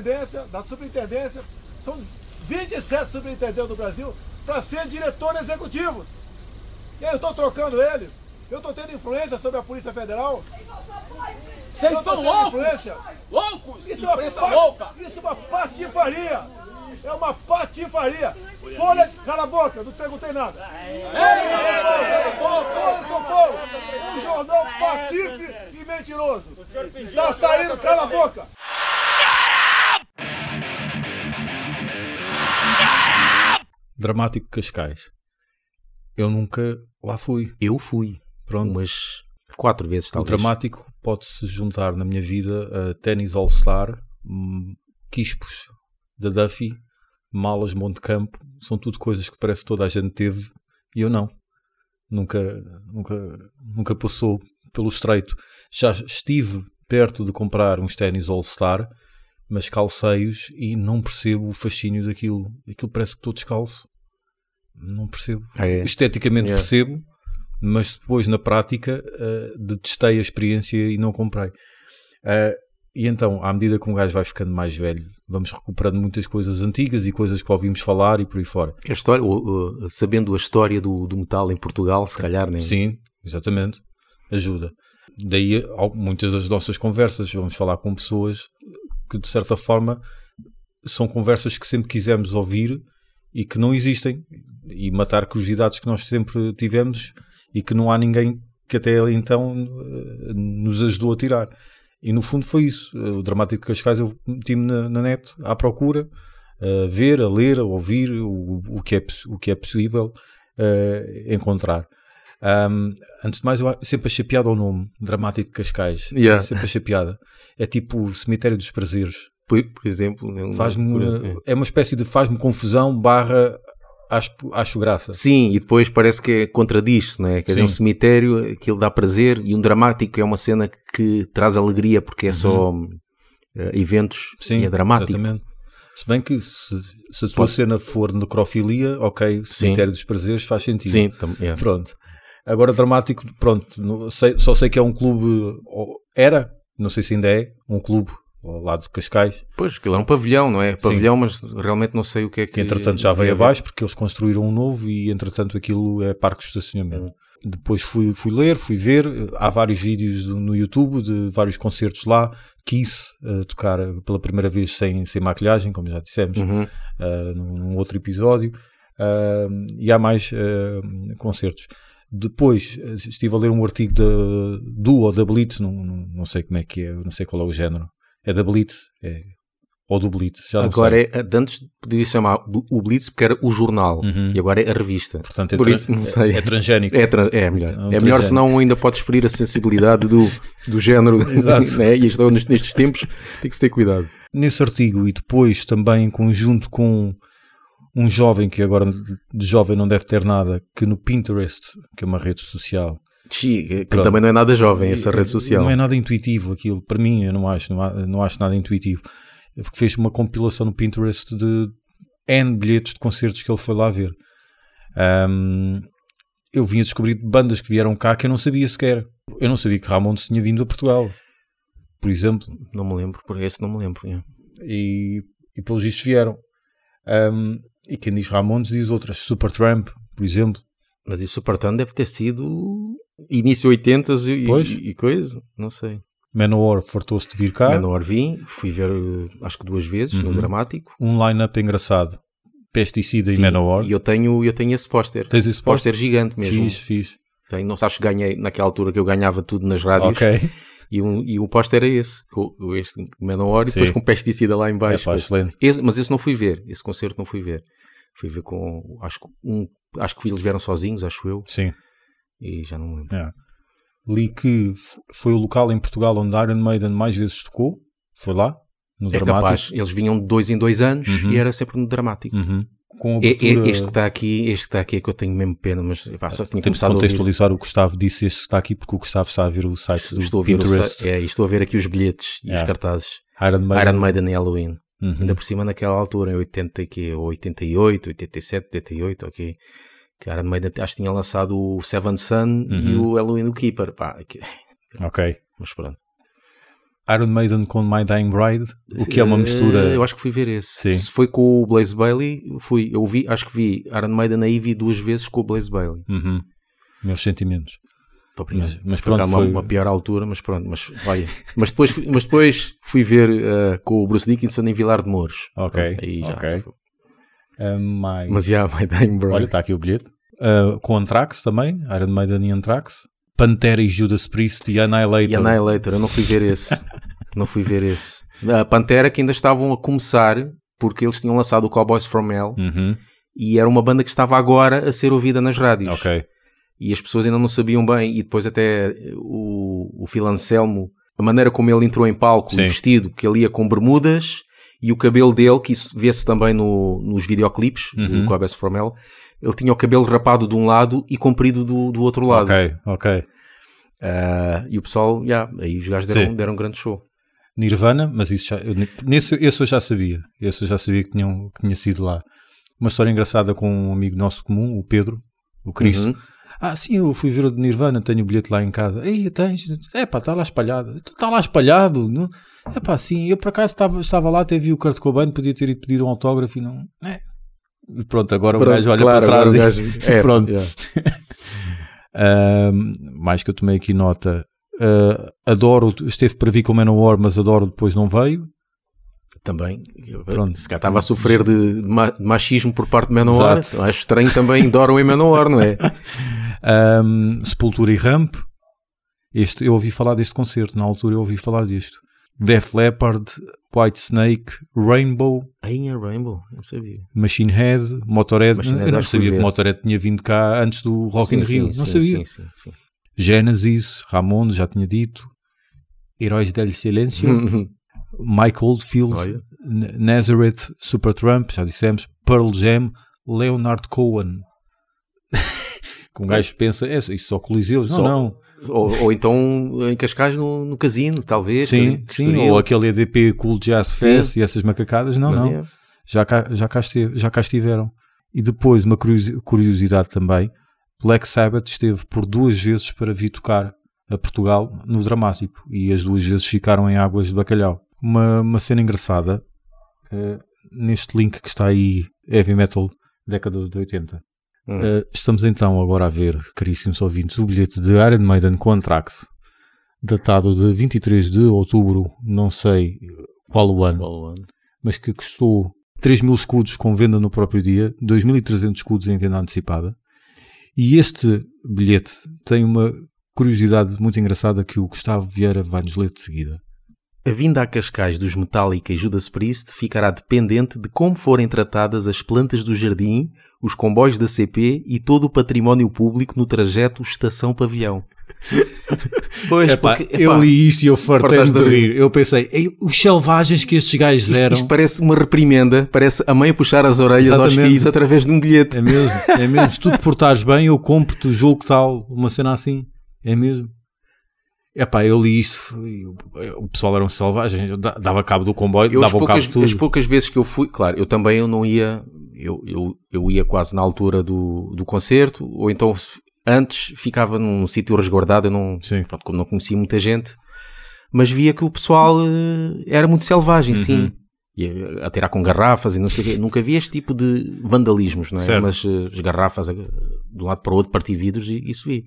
superintendência, da superintendência, são 27 superintendentes do Brasil, para ser diretor executivo. E aí eu estou trocando ele. Eu estou tendo influência sobre a Polícia Federal. Vocês são tendo loucos! influência. Loucos! Isso é uma, Imprensa pa- louca! isso é uma patifaria. É uma patifaria. Folha, cala a boca, não te perguntei nada. Folha de São Paulo, um jornal patife e mentiroso. Está saindo, cala a boca. Dramático Cascais. Eu nunca lá fui. Eu fui. Pronto. Umas quatro vezes, O talvez. dramático pode-se juntar na minha vida a ténis All-Star, hum, quispos da Duffy, malas Monte Campo, são tudo coisas que parece que toda a gente teve e eu não. Nunca, nunca, nunca passou pelo estreito. Já estive perto de comprar uns ténis All-Star, mas calcei-os e não percebo o fascínio daquilo. Aquilo parece que estou descalço. Não percebo. Ah, é? Esteticamente Yeah. percebo, mas depois na prática eh, detestei a experiência e não comprei. Eh, e então, à medida que um gajo vai ficando mais velho, vamos recuperando muitas coisas antigas e coisas que ouvimos falar e por aí fora. A história, o- o- sabendo a história do, do metal em Portugal, se calhar, nem. Sim, exatamente. Ajuda. Daí muitas das nossas conversas, vamos falar com pessoas que de certa forma são conversas que sempre quisemos ouvir e que não existem e matar curiosidades que nós sempre tivemos e que não há ninguém que até então eh, nos ajudou a tirar. E no fundo foi isso. O Dramático de Cascais eu meti-me na, na net à procura, a ver, a ler, a ouvir o, o, que, é, o que é possível eh, encontrar. Um, antes de mais, eu sempre achei piada ao nome, Dramático de Cascais. Yeah. Sempre achei piada. É tipo o Cemitério dos Prazeres. Por, por exemplo, né, Faz-me, por- é. é uma espécie de faz-me confusão barra acho, acho graça. Sim, e depois parece que é- contradiz-se, não é? Quer dizer, Sim. um cemitério, aquilo dá prazer, e um dramático é uma cena que traz alegria, porque é só eh, eventos Uhum. Sim, e é dramático. exatamente. Se bem que se, se a tua cena for necrofilia, ok, Cemitério dos Prazeres faz sentido. Sim, tam- é. Pronto. Agora, dramático, pronto, não sei- só sei que é um clube, era, não sei se ainda é, um clube ao lado de Cascais, Pois, aquilo é um pavilhão, não é? Pavilhão, mas realmente não sei o que é que. que entretanto já veio abaixo porque eles construíram um novo e entretanto aquilo é parque de estacionamento. Depois fui, fui ler, fui ver, há vários vídeos no YouTube de vários concertos lá, Kiss a tocar pela primeira vez sem, sem maquilhagem, como já dissemos, Uhum. uh, num, num outro episódio, uh, e há mais uh, concertos. Depois uh, estive a ler um artigo da, do ou da Blitz, não, não, não sei como é que é, não sei qual é o género. É da Blitz, é, ou do Blitz, já não Agora, sei. é, de antes podia chamar o Blitz porque era o jornal, Uhum. e agora é a revista. Portanto, é, Por isso, não sei. é, é transgénico. É, tra- é melhor. É um É melhor, senão ainda podes ferir a sensibilidade do, do género. Exato. né? E nestes, nestes tempos tem que se ter cuidado. Nesse artigo e depois também em conjunto com um jovem que agora de jovem não deve ter nada, que no Pinterest, que é uma rede social, Xi, que Pronto. também não é nada jovem essa rede social. Não é nada intuitivo aquilo, para mim eu não acho, não, acho nada intuitivo. Fez uma compilação no Pinterest de N bilhetes de concertos que ele foi lá ver. Ahm, eu vim a descobrir bandas que vieram cá que eu não sabia sequer. Eu não sabia que Ramones tinha vindo a Portugal, por exemplo. Não me lembro, por esse não me lembro. é. e, e pelos vistos vieram. Um, e quem diz Ramones diz outras, Supertramp, por exemplo. Mas isso Supertramp deve ter sido início 80 e, Pois. e, e coisa, não sei. Manowar fartou-se de vir cá. Menor vim, fui ver acho que duas vezes no Uhum. dramático. Um line-up engraçado. Pesticida e Sim, Manowar. E eu tenho, eu tenho esse póster. Tens esse póster? Gigante mesmo. Fiz, fiz. Tenho, não acho que ganhei naquela altura que eu ganhava tudo nas rádios. Ok. E, um, e o póster é esse, com, este Menor e depois com pesticida lá em É baixo. pá, excelente. Esse- mas esse não fui ver, esse concerto não fui ver. Fui ver com, acho que um, acho que eles vieram sozinhos, acho eu, Sim. e já não me lembro. É. Li que foi o local em Portugal onde Iron Maiden mais vezes tocou. Foi lá, no É Dramático. capaz, eles vinham de dois em dois anos Uhum. e era sempre no dramático. Uhum. Com É- é- abertura... este que está aqui, este está aqui é que eu tenho mesmo pena, mas epá, só tinha Temos que começado a ouvir. contextualizar o Gustavo disse este está aqui porque o Gustavo está a ver o site do Estou a, ver o Pinterest. sa- é, estou a ver aqui os bilhetes e os Yeah. cartazes. Iron Maiden. Iron Maiden e Halloween. Uhum. Ainda por cima naquela altura, em 80, e quê? 88, 87, 88, ok. Que Iron Maiden acho que tinha lançado o Seven Sun e Uhum. o Halloween do Keeper. Pá, que- Ok. mas pronto. Iron Maiden com My Dying Bride, o que é uma mistura. Eh, Eu acho que fui ver esse. Sim. Se foi com o Blaze Bailey, fui, eu vi, acho que vi Iron Maiden aí vi duas vezes com o Blaze Bailey. Uhum. Meus sentimentos. Mas, mas pronto, uma, foi. uma pior altura, mas pronto, mas olha. mas, depois, fui- mas depois fui ver eh, com o Bruce Dickinson em Vilar de Mouros. Ok, Pronto, aí já. ok. Ah, mais- Mas já, My Dying Bride. Olha, está aqui o bilhete. Ah, com Anthrax também, Iron Maiden e Anthrax. Pantera e Judas Priest e Annihilator. E Annihilator, eu não fui ver esse. não fui ver esse. A Pantera que ainda estavam a começar, porque eles tinham lançado o Cowboys from Hell Uhum, e era uma banda que estava agora a ser ouvida nas rádios. Ok. E as pessoas ainda não sabiam bem. E depois até o, o Phil Anselmo, a maneira como ele entrou em palco, Sim. vestido, que ele ia com bermudas e o cabelo dele, que isso vê-se também no, nos videoclipes Uhum. do Cowboys from Hell, ele tinha o cabelo rapado de um lado e comprido do, do outro lado. Ok, ok. Ah, e o pessoal, já, aí os gajos deram, Sim. deram um grande show. Nirvana, mas isso já, eu, nesse, esse eu já sabia. Esse eu já sabia que, tinham, que tinha sido lá. Uma história engraçada com um amigo nosso comum, o Pedro, o Cristo. Uhum. Ah, sim, eu fui ver o de Nirvana, tenho o bilhete lá em casa. Ei, tens? É pá, está lá espalhado. Está lá espalhado. Não? É pá, sim. Eu por acaso estava, estava lá, até vi o Kurt Cobain, podia ter ido pedir um autógrafo e não. É. E pronto, agora o gajo olha claro, para trás agora e... gajo- é, Pronto. já. Ahm, mais que eu tomei aqui nota. Ah, adoro, esteve para vir com o Manowar, mas adoro depois não veio. Também. Pronto. Se cá estava a sofrer de, de ma- de machismo por parte de Manowar, Exato. acho estranho também Doram em Manowar, não é? Ahm, Sepultura e Ramp. Este, eu ouvi falar deste concerto, na altura eu ouvi falar disto. Def Leppard, White Snake, Rainbow, Aí em Rainbow, não sabia. Machine Head, Motorhead. Machine Head, não sabia que o Motorhead tinha vindo cá antes do Rock in Rio. não sim, sabia. Sim, sim. Genesis, Ramones, já tinha dito. Heróis del Silêncio, Mike Oldfield, Olha. Nazareth, Supertramp, já dissemos, Pearl Jam, Leonard Cohen. que um gajo pensa, é, isso só coliseus. Não, Só- não. ou, ou então em Cascais no, no casino, talvez. Sim, sim, ou aquele EDP Cool Jazz Sim. Fest e essas macacadas. Não, Mas não. é. Já, cá, já, cá esteve- já cá estiveram. E depois, uma curiosi- curiosidade também: Black Sabbath esteve por duas vezes para vir tocar a Portugal no Dramático e as duas vezes ficaram em Águas de Bacalhau. Uma, uma cena engraçada eh, neste link que está aí, Heavy Metal, década de 80. Hum. Eh, estamos então agora a ver, caríssimos ouvintes, o bilhete de Iron Maiden com Anthrax, datado de 23 de outubro, não sei qual o ano Qual o ano? mas que custou 3 mil escudos com venda no próprio dia, 2.300 escudos em venda antecipada. E este bilhete tem uma curiosidade muito engraçada que o Gustavo Vieira vai nos ler de seguida. A vinda a Cascais dos Metallica e Judas Priest ficará dependente de como forem tratadas as plantas do jardim, os comboios da CP e todo o património público no trajeto estação-pavilhão. Pois, porque, epá, eu li isso e eu fartei-me de rir. Eu pensei, "Ei, os selvagens que estes gajos isto, eram. isto parece uma reprimenda, parece a mãe a puxar as orelhas aos Exatamente. filhos através de um bilhete. É mesmo, é mesmo. Se tu te portares bem, eu compro-te o jogo tal, uma cena assim. É mesmo. Epá, eu li isto, e o- pessoal eram selvagens, eu da- dava cabo do comboio, Eu, as, dava o cabo poucas, de tudo. as poucas vezes que eu fui, claro, eu também eu não ia, eu, eu, eu ia quase na altura do, do concerto, ou então antes ficava num sítio resguardado, eu não, Sim. pronto, como não conhecia muita gente, mas via que o pessoal eh, era muito selvagem, Uhum. sim. Ia a tirar com garrafas e não sei o quê. Nunca vi este tipo de vandalismos, não é? Certo. Mas eh, as garrafas eh, de um lado para o outro, partir vidros, e isso vi.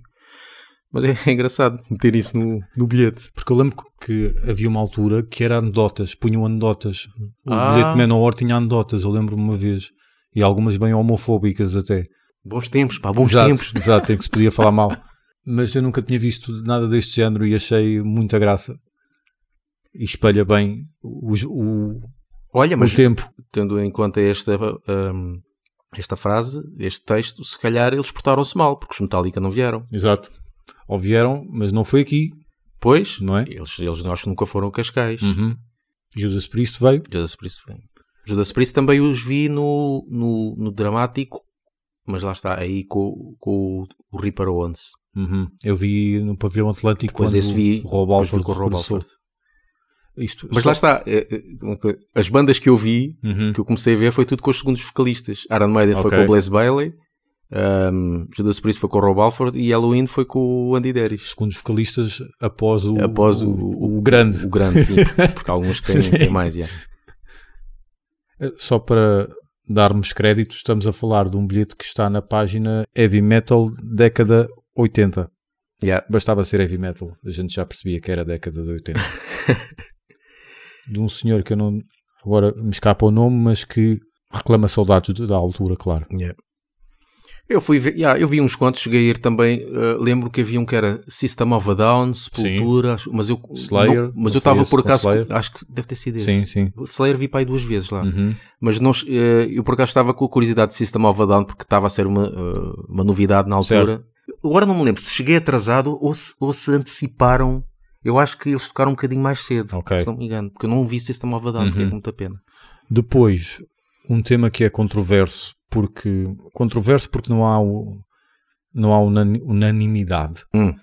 Mas é, engraçado meter isso no, no bilhete. Porque eu lembro que havia uma altura que era anedotas, punham anedotas. O Ah. bilhete de Manowar tinha anedotas, eu lembro-me uma vez. E algumas bem homofóbicas até. Bons tempos, pá, bons exato, tempos. Exato, em que se podia falar mal. Mas eu nunca tinha visto nada deste género e achei muita graça. E espelha bem o, o, Olha, o mas tempo. tendo em conta esta, hum, esta frase, este texto, se calhar eles portaram-se mal, porque os Metallica não vieram. Exato. Ou vieram, mas não foi aqui, Pois, não é? eles, eles acho que nunca foram a Cascais. Uhum. Judas Priest veio. Judas Priest vem. Judas Priest também os vi no, no, no Dramático, mas lá está, aí com, com o Ripper Owens. Uhum. Eu vi no pavilhão Atlântico Depois quando esse vi, o Rob Alford com o Rob. Alford. Isto, Mas só- lá está, uma coisa, as bandas que eu vi, Uhum. que eu comecei a ver, foi tudo com os segundos vocalistas. Iron Maiden foi Ok. com o Blaze Bailey, Um, Judas Priest foi com o Rob Alford e Halloween foi com o Andy Derry. Segundo os vocalistas, após o, Após o, o- o grande. O grande, sim. Porque alguns têm, têm mais, já. Só para darmos créditos, estamos a falar de um bilhete que está na página Heavy Metal década 80. Yeah. Bastava ser heavy metal, a gente já percebia que era década de 80. de um senhor que eu não. Agora me escapa o nome, mas que reclama saudades da altura, claro. Yeah. Eu fui ver, yeah, eu vi uns quantos, cheguei a ir também. uh, lembro que havia um que era System of a Down, Sepultura, acho- mas eu, Slayer, não- mas eu estava por acaso, Slayer? acho que deve ter sido esse. Sim, sim. Slayer vi para aí duas vezes lá. Uhum. Mas não, eh, eu por acaso estava com a curiosidade de System of a Down porque estava a ser uma, eh, uma novidade na altura. Agora não me lembro se cheguei atrasado ou se, ou se anteciparam. Eu acho que eles tocaram um bocadinho mais cedo, Ok. se não me engano, porque eu não vi System of a Down, fiquei Uhum. com muita pena. Depois, um tema que é controverso, porque controverso porque não há, o- não há unani- unanimidade, Hum.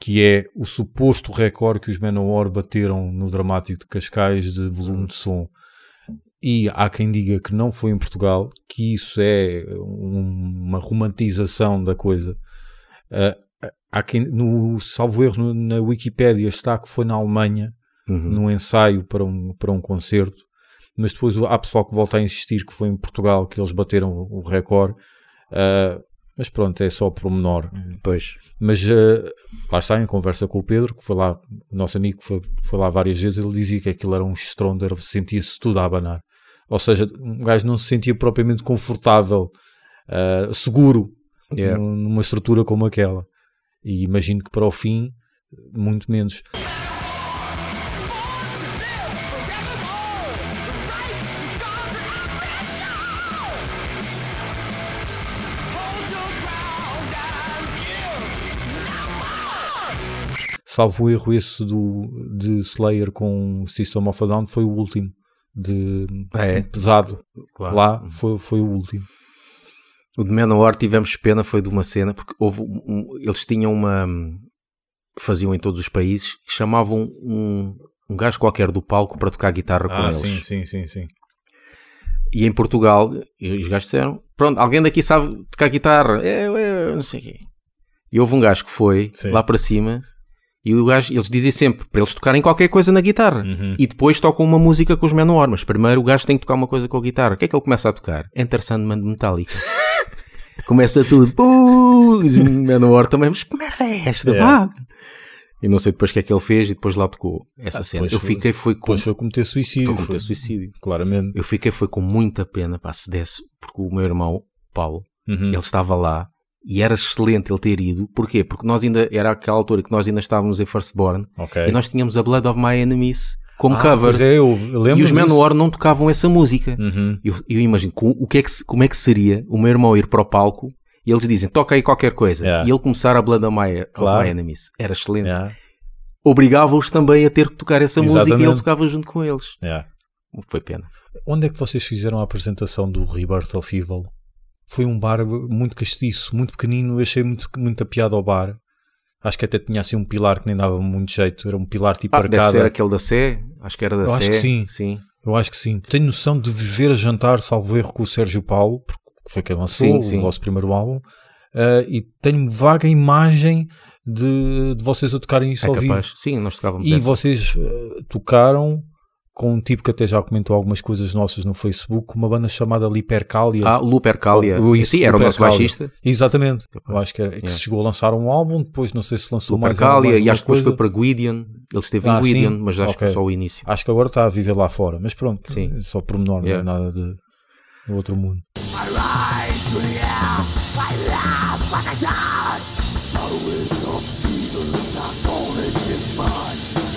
que é o suposto recorde que os Manowar bateram no dramático de Cascais de volume de som. E há quem diga que não foi em Portugal, que isso é um- uma romantização da coisa. Ah, há quem, no salvo erro na Wikipédia está que foi na Alemanha, Uhum. num ensaio para um, para um concerto, mas depois há pessoal que volta a insistir que foi em Portugal que eles bateram o recorde. Ah, mas pronto, é só pormenor. Pois. Mas ah, lá está, em conversa com o Pedro, que foi lá, o nosso amigo que foi, foi lá várias vezes, ele dizia que aquilo era um estrondo, sentia-se tudo a abanar. Ou seja, um gajo não se sentia propriamente confortável, ah, seguro, Yeah. num- numa estrutura como aquela. E imagino que para o fim, muito menos. Salvo erro, esse do, de Slayer com System of a Down foi o último. De Ah, é? pesado. Claro. Lá foi, foi o último. O de Manowar tivemos pena, foi de uma cena, porque houve um- eles tinham uma. faziam em todos os países, chamavam um, um gajo qualquer do palco para tocar guitarra com eles. Ah, sim, sim, sim. E em Portugal, os gajos disseram: Pronto, alguém daqui sabe tocar guitarra? É, é, não sei o quê. E houve um gajo que foi Sim. lá para cima e o gajo, eles dizem sempre para eles tocarem qualquer coisa na guitarra. Uhum. E depois tocam uma música com os Manowar, mas primeiro o gajo tem que tocar uma coisa com a guitarra. O que é que ele começa a tocar? Enter Sandman de Metallica. começa tudo. Manowar também, mas que merda é esta? Yeah. pá?" E não sei depois o que é que ele fez e depois lá tocou essa Ah, cena. Eu fiquei foi com, Depois foi cometer suicídio. foi cometer foi- suicídio. Claramente. Eu fiquei foi com muita pena, pá, se desse, porque o meu irmão, Paulo, Uhum. ele estava lá e era excelente ele ter ido. Porquê? Porque nós ainda, era aquela altura que nós ainda estávamos em Firstborn Ok. e nós tínhamos a Blood of My Enemies como Ah, cover. É, eu, eu lembro e os Manowar não tocavam essa música. Uhum. Eu, eu imagino co- o que é que, como é que seria o meu irmão ir para o palco e eles dizem toca aí qualquer coisa Yeah. e ele começar a Blood of My, of Claro. My Enemies. Era excelente. Yeah, Obrigava-os também a ter que tocar essa música e ele Exatamente. tocava junto com eles. yeah. Foi pena. Onde é que vocês fizeram a apresentação do Rebirth of Evil? Foi um bar muito castiço, muito pequenino. Eu achei muito, muita piada ao bar. Acho que até tinha assim um pilar que nem dava muito jeito. Era um pilar tipo Ah, deve arcada. ser aquele da Sé. Acho que era da Eu Sé. acho que sim. sim. Eu acho que sim. Tenho noção de vos ver a jantar, salvo erro, com o Sérgio Paulo, porque foi quem lançou Sim, o sim. vosso primeiro álbum. Ah, e tenho vaga imagem de, de vocês a tocarem isso É ao vivo. capaz. Sim, nós tocávamos E essa. vocês eh, tocaram com um tipo que até já comentou algumas coisas nossas no Facebook, uma banda chamada Lipercalia. Ah, Lupercalia. Oh, isso, Sim, era o nosso Lupercalia. baixista. Exatamente. Eu acho que, era, que Yeah. se chegou a lançar um álbum, depois não sei se lançou mais, Lupercalia. mais E uma acho que depois foi para Gwydion. Ele esteve Ah, em sim? mas acho Ok. que só o início. Acho que agora está a viver lá fora, mas pronto, Sim. só pormenor, Yeah. não é nada de outro mundo.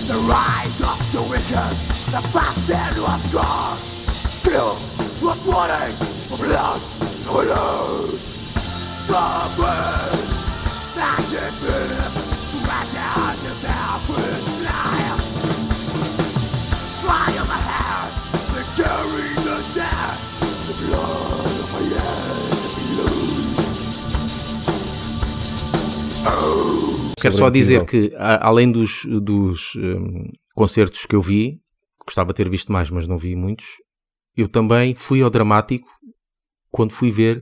The rise of the wicked, the blood, blood. Right out the. Fly of my hair, the carry the dead, the blood of my head, Quero só dizer que, além dos, dos hum, concertos que eu vi, gostava de ter visto mais, mas não vi muitos, eu também fui ao dramático quando fui ver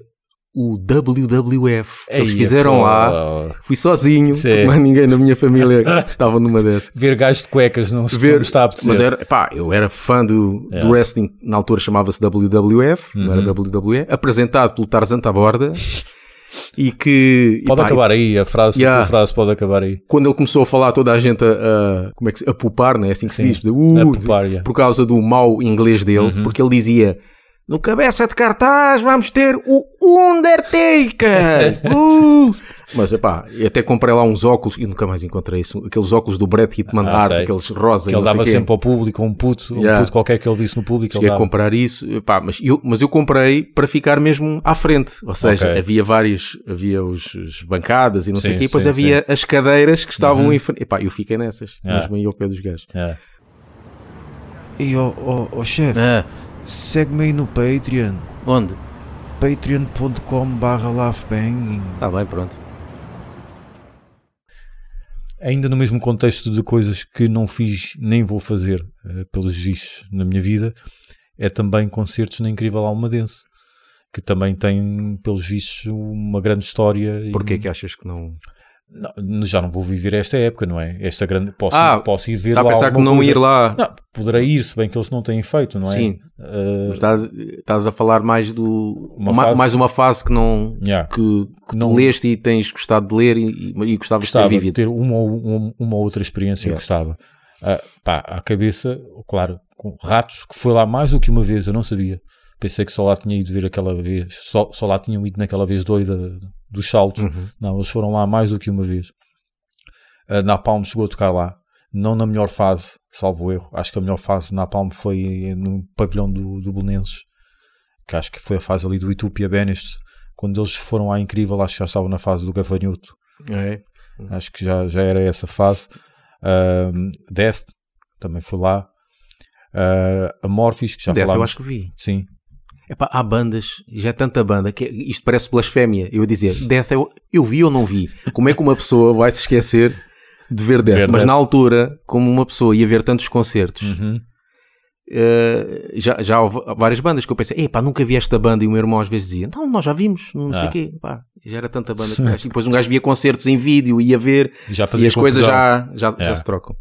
o WWF. Eles Ei, fizeram pô, lá. Fui sozinho, Sim. mais ninguém da minha família estava numa dessas. Ver gajos de cuecas não se Ver, está a apetecer. mas era, pá, eu era fã do, É. do wrestling, na altura chamava-se WWF, não era Uhum. WWE, apresentado pelo Tarzan Taborda e que e Pode pá, acabar aí, a frase, Yeah. a frase pode acabar aí. quando ele começou a falar toda a gente a, a- como é que se, a pupar, né? assim que se Sim. diz, de, uh, yeah. por causa do mau inglês dele, Uhum. porque ele dizia no cabeça de cartaz vamos ter o Undertaker! Uh! Mas epá, eu até comprei lá uns óculos e nunca mais encontrei isso. Aqueles óculos do Brett Hitman Ah, Hart, sei. aqueles rosa Que ele dava sempre ao público, um puto, um Yeah. puto qualquer que ele visse no público. Cheguei Ele a comprar isso, epá, mas, eu, mas eu comprei para ficar mesmo à frente. Ou seja, Ok. havia vários, havia os, os bancadas e não sei o Sim, quê, e depois sim, havia as cadeiras que estavam Uhum. em frente. Epá, eu fiquei nessas, Yeah. mesmo aí ao pé dos gajos. Yeah. E ó ó, ó, chefe, Ah, segue-me aí no Patreon. onde? patreon.com barra. Está bem, pronto. Ainda no mesmo contexto de coisas que não fiz nem vou fazer eh, pelos vistos na minha vida, é também concertos na Incrível Almadense, que também tem, pelos vistos, uma grande história. e- Porquê que achas que não... Não, já não vou viver esta época, não é? Esta grande. Posso, Ah, posso ir ver Está a lá pensar que não coisa. ir lá... Não, poderei ir, se bem que eles não têm feito, não é? Sim. Eh, Mas estás, estás a falar mais do... Uma ma- Mais uma fase que não... yeah. Que, que Não- leste e tens gostado de ler e, e, e gostavas gostava de ter vivido. ter uma, ou- uma, uma outra experiência, eu Yeah. gostava. Ah, pá, à cabeça, claro, com ratos, que foi lá mais do que uma vez, eu não sabia. Pensei que só lá tinha ido ver aquela vez, só, só lá tinham ido naquela vez doida dos saltos. Uhum. Não, eles foram lá mais do que uma vez. A Napalm chegou a tocar lá, não na melhor fase, salvo erro. Acho que a melhor fase de Napalm foi no pavilhão do, do Belenenses, que acho que foi a fase ali do Itupia Benest. Quando eles foram lá incrível, acho que já estavam na fase do Gafanhoto. É. Acho que já, já era essa fase. Death também foi lá. Ah, Amorphis, que já Death, eu falámos. acho que vi. Sim. Epá, há bandas, já é tanta banda, que isto parece blasfémia. Eu ia dizer, Death eu, eu vi ou não vi? Como é que uma pessoa vai se esquecer de ver Death? Ver Mas Death. na altura, como uma pessoa ia ver tantos concertos, Uhum. eh, já, já houve várias bandas que eu pensei, epá, nunca vi esta banda. E o meu irmão às vezes dizia, não, nós já vimos, não sei o Ah. quê. Pá, já era tanta banda. E depois um gajo via concertos em vídeo, ia ver, Já e as coisas já, já, É. já se trocam.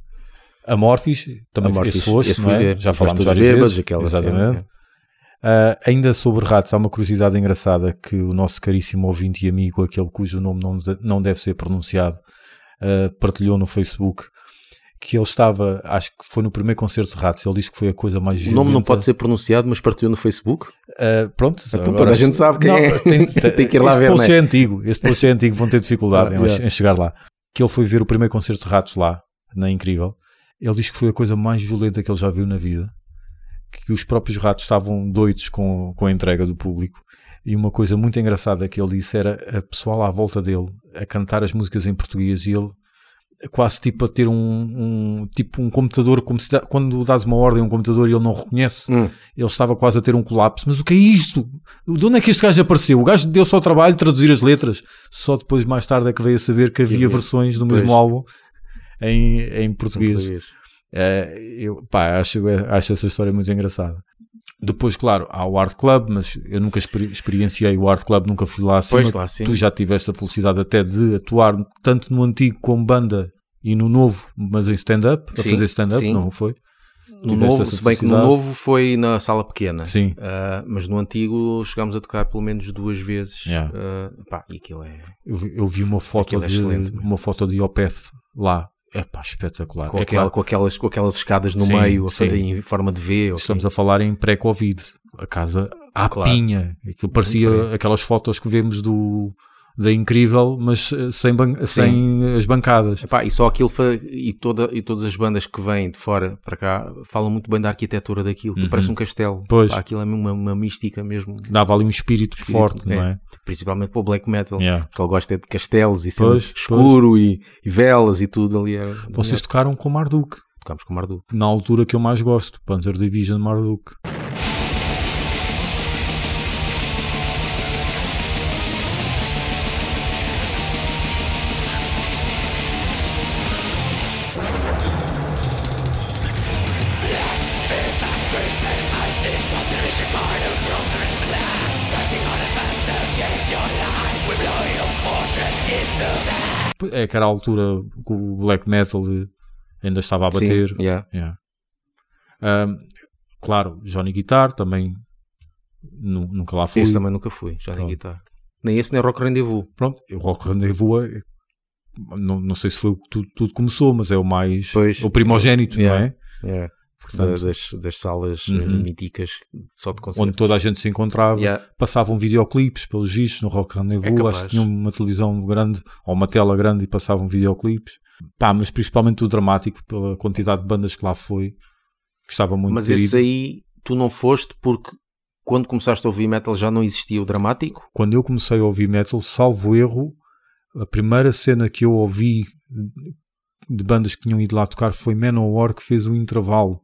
Amorphis, também Amorphis, esse foste, esse não é? Já falámos várias bêbados, vezes. aquela Exatamente. cena, Ah, ainda sobre ratos, há uma curiosidade engraçada que o nosso caríssimo ouvinte e amigo, aquele cujo nome não, não deve ser pronunciado, ah, partilhou no Facebook que ele estava, acho que foi no primeiro concerto de ratos, ele diz que foi a coisa mais O nome não pode ser pronunciado, mas partilhou no Facebook. Ah, pronto, Então agora toda a gente sabe quem é. tem, Tem que ir lá ver, post não é antigo, este post é antigo, vão ter dificuldade em, em chegar lá. Que ele foi ver o primeiro concerto de ratos lá, na Incrível. Ele diz que foi a coisa mais violenta que ele já viu na vida. Que os próprios ratos estavam doidos com, com a entrega do público. E uma coisa muito engraçada que ele disse era a pessoal à volta dele a cantar as músicas em português e ele quase tipo a ter um, um- tipo um computador, como se dá- quando dás uma ordem a um computador e ele não reconhece, Hum. ele estava quase a ter um colapso. Mas o que é isto? De onde é que este gajo apareceu? O gajo deu só o trabalho de traduzir as letras. Só depois, mais tarde, é que veio a saber que havia versões do pois. mesmo álbum em, em português. Português. É, eu pá, acho, acho essa história muito engraçada. Depois, claro, há o Art Club, mas eu nunca experi- experienciei o Art Club, nunca fui lá acima. Pois lá, sim. Tu já tiveste a felicidade até de atuar tanto no antigo como banda e no novo, mas em stand-up, a fazer stand-up, não foi? No novo, se bem que no novo foi na sala pequena. Sim. Ah, mas no antigo chegámos a tocar pelo menos duas vezes. Yeah. Ah, pá, e aquilo é. Eu, vi- eu vi uma foto é de meu. uma foto de Opeth lá. É pá, espetacular. Com, É aquela- com aquelas, com aquelas escadas no Sim, meio, sim. em forma de V. estamos a falar em pré-Covid. A casa à Claro. pinha. Aquilo parecia aquelas fotos que vemos do da Incrível, mas eh, sem, ban- sem as bancadas. Epá, e só aquilo e, toda, e todas as bandas que vêm de fora para cá falam muito bem da arquitetura daquilo. que Uhum. Parece um castelo. Pois. Pá, aquilo é mesmo uma, uma mística mesmo. Dava ali um espírito, Espírito, forte, não é. é? Principalmente para o black metal. Yeah. Porque ele gosta é de castelos e Pois, escuro e, e velas e tudo ali. É, Vocês tocaram com Marduk, tocámos com o Marduk. na altura que eu mais gosto, Panzer Division Marduk. É que era a altura que o black metal ainda estava a bater. Sim, yeah. Yeah. Ahm, claro, Johnny Guitar também nu- nunca lá fui. Esse também nunca fui, nem Pronto. guitarra. Nem esse, nem Rock Rendezvous. Pronto, o Rock Rendezvous é- não, não sei se foi o que tudo, tudo começou, mas é o mais Pois. o primogénito, não Yeah. é? Yeah. Portanto, Da- das, das salas eh, Uhum. míticas só de concertos. onde toda a gente se encontrava. Yeah. Passavam videoclipes pelos vistos no Rock Rendezvous. É. Acho que tinham uma televisão grande ou uma tela grande e passavam videoclipes. Pá, mas principalmente o dramático, pela quantidade de bandas que lá foi. Gostava muito Mas esse aí tu não foste porque quando começaste a ouvir metal já não existia o dramático? Quando eu comecei a ouvir metal, salvo erro, a primeira cena que eu ouvi de bandas que tinham ido lá tocar foi Manowar que fez um intervalo.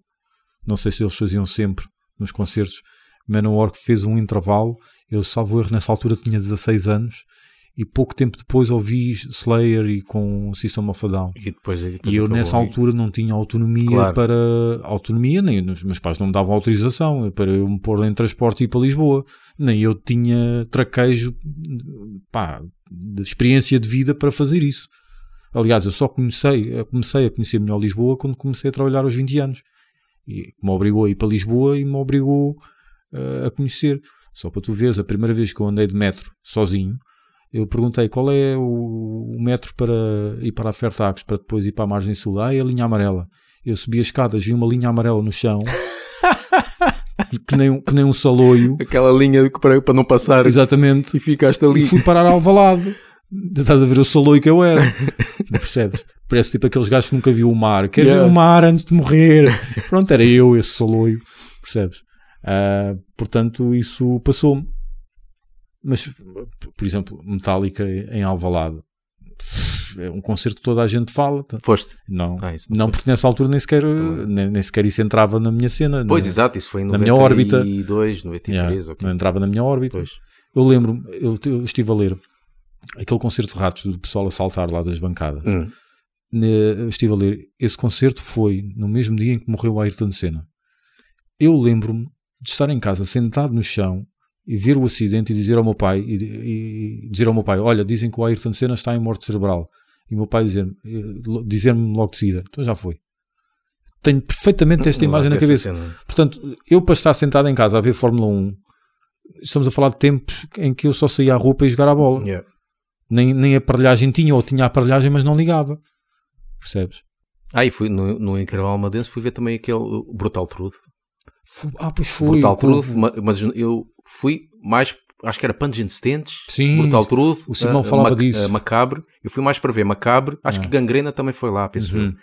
Não sei se eles faziam sempre nos concertos. Manowar que fez um intervalo. Eu, salvo erro, nessa altura tinha 16 anos e pouco tempo depois ouvi Slayer e com System of a Down. E depois, depois E eu nessa altura não tinha autonomia Claro. para autonomia, nem os meus pais não me davam autorização para eu me pôr em transporte e ir para Lisboa, nem eu tinha traquejo pá, de experiência de vida para fazer isso. Aliás, eu só comecei, comecei a conhecer melhor Lisboa quando comecei a trabalhar aos 20 anos. E me obrigou a ir para Lisboa e me obrigou eh, a conhecer. Só para tu veres, a primeira vez que eu andei de metro sozinho, eu perguntei qual é o, o metro para ir para a Fairtax, para depois ir para a margem sul. Ah, é a linha amarela. Eu subi as escadas, vi uma linha amarela no chão, que, nem, um- que nem um saloio. Aquela linha que para, para não passar Exatamente. e ficaste E ali. fui parar ao Alvalade. Estás a ver o saloio que eu era. Percebes? Parece tipo aqueles gajos que nunca viu o mar. Quer Yeah. ver o mar antes de morrer. Pronto, era eu esse saloio. Percebes? Ah, portanto, isso passou-me. Mas, por exemplo, Metallica em Alvalade. É um concerto que toda a gente fala. Foste. Não, Ah, não foste. porque nessa altura nem sequer, Também. nem, nem sequer isso entrava na minha cena. Pois, na, exato, isso foi em na minha órbita. 92, 93, Yeah, ok. Não entrava na minha órbita. Pois. Eu lembro-me, eu, eu estive a ler aquele concerto de ratos do pessoal a saltar lá das bancadas. Hum. Ne- estive a ler, esse concerto foi no mesmo dia em que morreu o Ayrton Senna. Eu lembro-me de estar em casa sentado no chão e ver o acidente e dizer ao meu pai e, e dizer ao meu pai, olha, dizem que o Ayrton Senna está em morte cerebral. E o meu pai dizer-me eh, dizer-me logo de seguida, então já foi. Tenho perfeitamente esta imagem na Essa cabeça. cena. Portanto, eu para estar sentado em casa a ver Fórmula 1, estamos a falar de tempos em que eu só saía à rua para ir jogar a bola. Yeah. Nem, nem a aparelhagem tinha, ou tinha a aparelhagem, mas não ligava. Percebes? Ah, e fui no, no Incrível Almadense fui ver também aquele uh, Brutal Truth. Fu- Ah, pois foi. Brutal Truth, ma- mas eu fui mais, acho que era Pungent Stents, Sim, Brutal Truth, o Simão uh, falava Mac- disso. uh, Macabre. Eu fui mais para ver Macabre, acho Ah. que Gangrena também foi lá, penso eu. Uhum.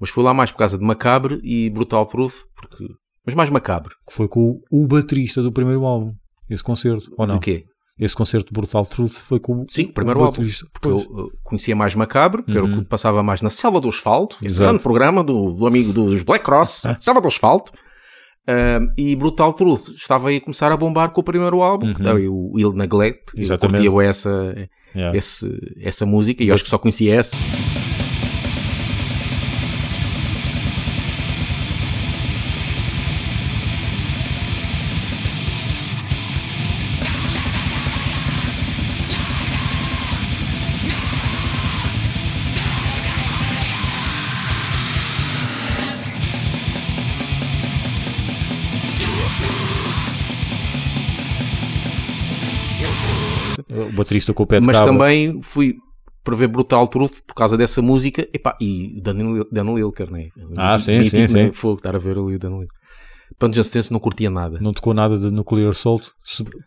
Mas fui lá mais por causa de Macabre e Brutal Truth, porque... mas mais Macabre. Que foi com o, o baterista do primeiro álbum. Esse concerto, ou não? De quê? Esse concerto de Brutal Truth foi com o, Sim, o primeiro o álbum. Porque eu Pois. conhecia mais Macabre, que era o Uhum. que passava mais na Selva do Asfalto, esse Exato. grande programa do, do amigo dos Black Cross, Selva do Asfalto. Um, e Brutal Truth estava aí a começar a bombar com o primeiro álbum, que Uhum. era o Ill Neglect. Eu Exatamente. curtia bué essa, Yeah. esse, essa música e eu acho que só conhecia essa. Baterista com o pé de Mas cabra. também fui para ver Brutal Truth por causa dessa música epá, e Daniel, Daniel Ilker, né? Ah, sim, Mítico, sim, né? sim. Fogo, estar a ver ali o Daniel Ilker. Pungent Stance não curtia nada. Não tocou nada de Nuclear Assault.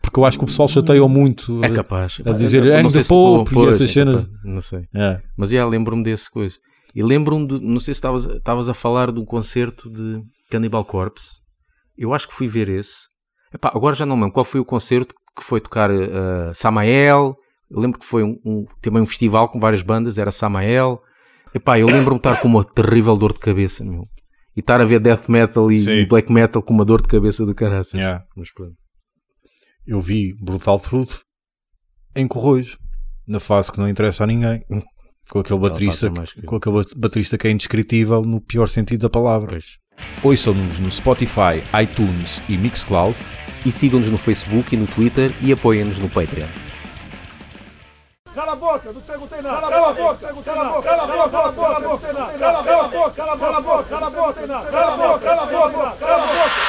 Porque eu acho que o pessoal chateia muito. É capaz. a dizer não sei the Pope e essas é cenas. Não sei. É. Mas já lembro-me desse coisa. E lembro-me de, não sei se estavas a falar de um concerto de Cannibal Corpse. Eu acho que fui ver esse. Epá, agora já não lembro qual foi o concerto que foi tocar uh, Samael. Eu lembro que foi um, um- também um festival com várias bandas, era Samael. Epá, eu lembro-me de estar com uma terrível dor de cabeça, meu. E estar a ver death metal e, e black metal com uma dor de cabeça do caralho. Yeah. Mas pronto. Eu vi Brutal Truth em Corroios, na fase que não interessa a ninguém. Com aquele baterista, mais que- com aquele bat- baterista que é indescritível no pior sentido da palavra. Pois. Ouçam-nos no Spotify, iTunes e Mixcloud. E sigam-nos no Facebook e no Twitter e apoiem-nos no Patreon. Cala a boca, não te perguntei nada. Cala a boca, cala a boca, cala a boca, cala a boca. Cala a boca, cala a boca, cala a boca, cala a boca, cala a boca, cala a boca, cala a boca.